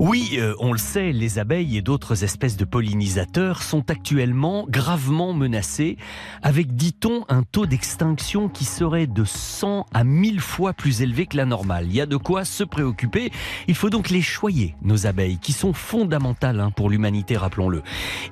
Oui, euh, on le sait, les abeilles et d'autres espèces de pollinisateurs sont actuellement gravement menacés, avec, dit-on, un taux d'extinction qui serait de 100 à 1000 fois plus élevé que la normale. Il y a de quoi se préoccuper. Il faut donc les choyer, nos abeilles, qui sont fondamentales hein, pour l'humanité, rappelons-le.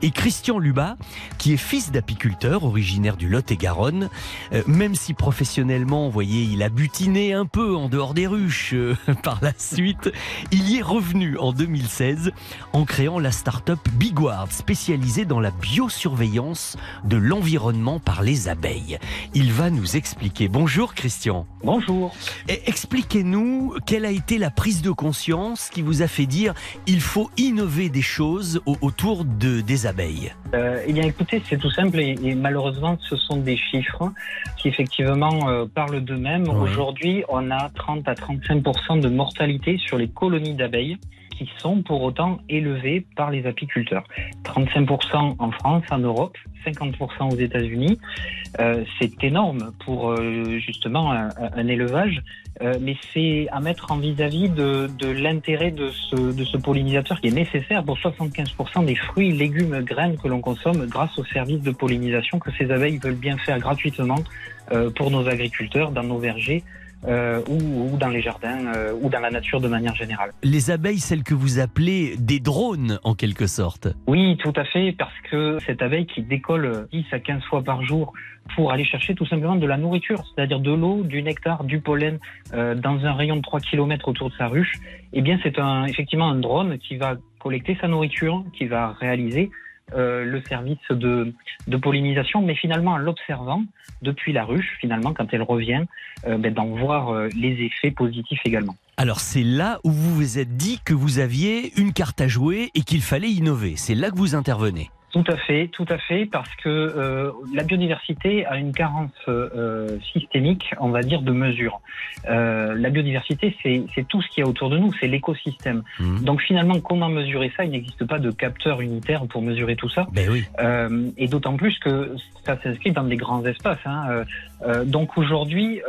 Et Christian Lubat, qui est fils d'apiculteur, originaire du Lot-et-Garonne, euh, même si professionnellement, vous voyez, il a butiné un peu en dehors des ruches euh, par la suite, il y est revenu en 2016 en créant la start-up Bigward, spécialisée dans la biosurveillance de l'environnement par les abeilles. Il va nous expliquer. Bonjour Christian. Bonjour. Expliquez-nous quelle a été la prise de conscience qui vous a fait dire il faut innover des choses autour de, des abeilles. Euh, eh bien écoutez, c'est tout simple et, malheureusement ce sont des chiffres qui effectivement euh, parlent d'eux-mêmes. Aujourd'hui, on a 30 à 35% de mortalité sur les colonies d'abeilles qui sont pour autant élevés par les apiculteurs. 35% en France, en Europe, 50% aux États-Unis. Euh, c'est énorme pour euh, justement un, élevage, euh, mais c'est à mettre en vis-à-vis de, l'intérêt de ce, de ce pollinisateur qui est nécessaire pour 75% des fruits, légumes, graines que l'on consomme grâce aux services de pollinisation que ces abeilles veulent bien faire gratuitement pour nos agriculteurs dans nos vergers euh, ou, dans les jardins euh, ou dans la nature de manière générale. Les abeilles, celles que vous appelez des drones en quelque sorte. Oui, tout à fait, parce que cette abeille qui décolle 10 à 15 fois par jour pour aller chercher tout simplement de la nourriture, c'est-à-dire de l'eau, du nectar, du pollen euh, dans un rayon de 3 km autour de sa ruche, eh bien c'est un, effectivement un drone qui va collecter sa nourriture, qui va réaliser euh, le service de, de, pollinisation, mais finalement en l'observant depuis la ruche, finalement quand elle revient, euh, ben, d'en voir euh, les effets positifs également. Alors c'est là où vous vous êtes dit que vous aviez une carte à jouer et qu'il fallait innover. C'est là que vous intervenez. Tout à fait, tout à fait, parce que euh, la biodiversité a une carence euh, systémique, on va dire, de mesure. Euh, la biodiversité, c'est tout ce qu'il y a autour de nous, c'est l'écosystème. Mmh. Donc finalement, comment mesurer ça? Il n'existe pas de capteur unitaire pour mesurer tout ça. Ben oui. Euh, et d'autant plus que ça s'inscrit dans des grands espaces. Hein. Euh, donc aujourd'hui,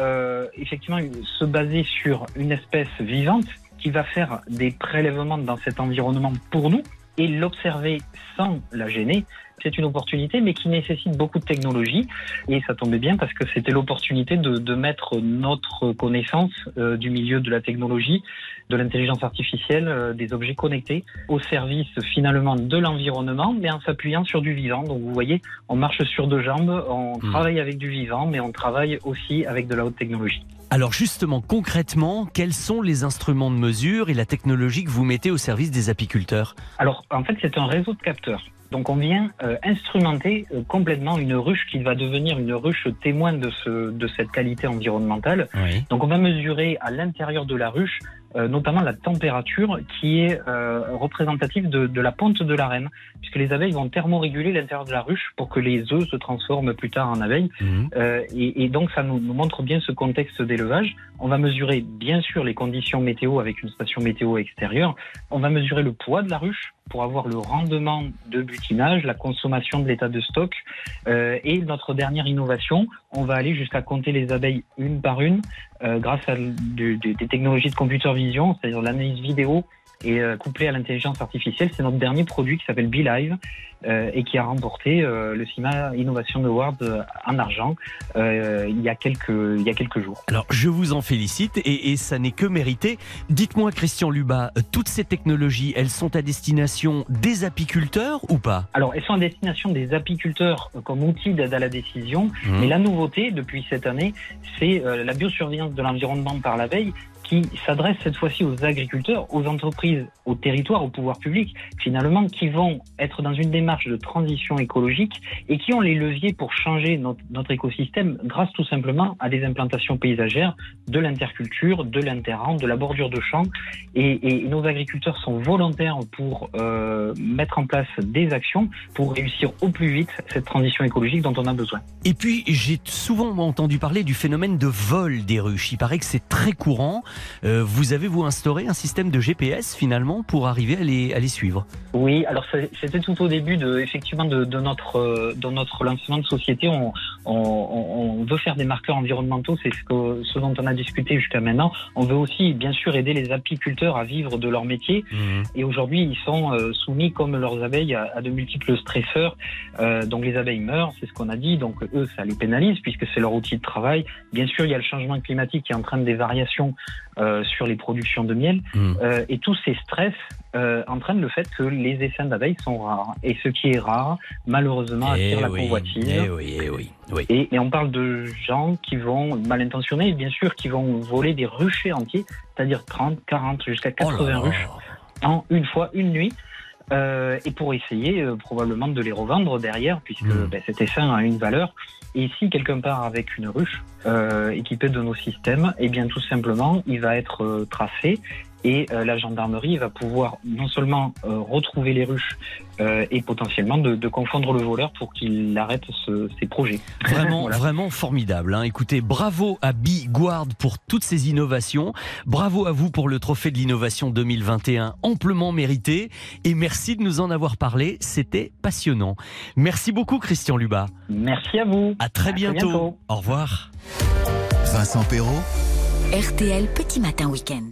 effectivement, se baser sur une espèce vivante qui va faire des prélèvements dans cet environnement pour nous, et l'observer sans la gêner, c'est une opportunité, mais qui nécessite beaucoup de technologie. Et ça tombait bien parce que c'était l'opportunité de, de, mettre notre connaissance euh, du milieu de la technologie, de l'intelligence artificielle, euh, des objets connectés, au service finalement de l'environnement, mais en s'appuyant sur du vivant. Donc vous voyez, on marche sur deux jambes, on hmm. travaille avec du vivant, mais on travaille aussi avec de la haute technologie. Alors justement, concrètement, quels sont les instruments de mesure et la technologie que vous mettez au service des apiculteurs? Alors en fait, c'est un réseau de capteurs. Donc on vient euh, instrumenter euh, complètement une ruche qui va devenir une ruche témoin de, ce, de cette qualité environnementale. Donc on va mesurer à l'intérieur de la ruche notamment la température qui est représentative de, de, la ponte de la reine, puisque les abeilles vont thermoréguler l'intérieur de la ruche pour que les œufs se transforment plus tard en abeilles. Mhm. Et, et, donc ça nous, nous, montre bien ce contexte d'élevage. On va mesurer bien sûr les conditions météo avec une station météo extérieure. On va mesurer le poids de la ruche pour avoir le rendement de butinage, la consommation de l'état de stock. Euh, et notre dernière innovation, on va aller jusqu'à compter les abeilles une par une euh, grâce à des technologies de computer vision, c'est-à-dire l'analyse vidéo et euh, couplé à l'intelligence artificielle. C'est notre dernier produit qui s'appelle BeLive euh, et qui a remporté euh, le CIMA Innovation Award en argent il, y a quelques, il y a quelques jours. Alors je vous en félicite et, et ça n'est que mérité. Dites-moi Christian Lubat, toutes ces technologies, elles sont à destination des apiculteurs ou pas? Alors elles sont à destination des apiculteurs comme outil d'aide à la décision, mmh. mais la nouveauté depuis cette année, c'est la biosurveillance de l'environnement par la veille qui s'adresse cette fois-ci aux agriculteurs, aux entreprises, aux territoires, au pouvoir public, finalement, qui vont être dans une démarche de transition écologique et qui ont les leviers pour changer notre, écosystème grâce tout simplement à des implantations paysagères, de l'interculture, de l'interrand, de la bordure de champs. Et, et, nos agriculteurs sont volontaires pour euh, mettre en place des actions pour réussir au plus vite cette transition écologique dont on a besoin. Et puis, j'ai souvent entendu parler du phénomène de vol des ruches. Il paraît que c'est très courant. Vous avez vous instauré un système de GPS finalement pour arriver à les, à les suivre? Oui, alors c'était tout au début de, effectivement de, notre, de notre lancement de société. On, veut faire des marqueurs environnementaux, c'est ce, que, ce dont on a discuté jusqu'à maintenant. On veut aussi bien sûr aider les apiculteurs à vivre de leur métier. Mmh. Et aujourd'hui, ils sont soumis comme leurs abeilles à, de multiples stresseurs. donc les abeilles meurent, c'est ce qu'on a dit. Donc eux, ça les pénalise puisque c'est leur outil de travail. Bien sûr, il y a le changement climatique qui entraîne des variations euh, sur les productions de miel. Euh, et tous ces stress euh, entraînent le fait que les essaims d'abeilles sont rares. Et ce qui est rare, malheureusement, eh attire la convoitise. Eh oui, eh oui, oui. Et, et, on parle de gens qui vont, mal intentionnés, bien sûr, qui vont voler des ruchers entiers, c'est-à-dire 30, 40, jusqu'à 80 ruches en une fois, une nuit. Euh, et pour essayer euh, probablement de les revendre derrière, puisque hmm. ben, cet essaim a une valeur. Et si quelqu'un part avec une ruche euh, équipée de nos systèmes, eh bien tout simplement, il va être tracé et euh, la gendarmerie va pouvoir non seulement euh, retrouver les ruches euh, et potentiellement de, confondre le voleur pour qu'il arrête ses projets. Vraiment, vraiment formidable. Hein. Écoutez, bravo à Biguard pour toutes ces innovations. Bravo à vous pour le trophée de l'innovation 2021 amplement mérité. Et merci de nous en avoir parlé. C'était passionnant. Merci beaucoup, Christian Lubat. Merci à vous. À très, bientôt. Au revoir. Vincent Perrault. RTL Petit Matin Week-end.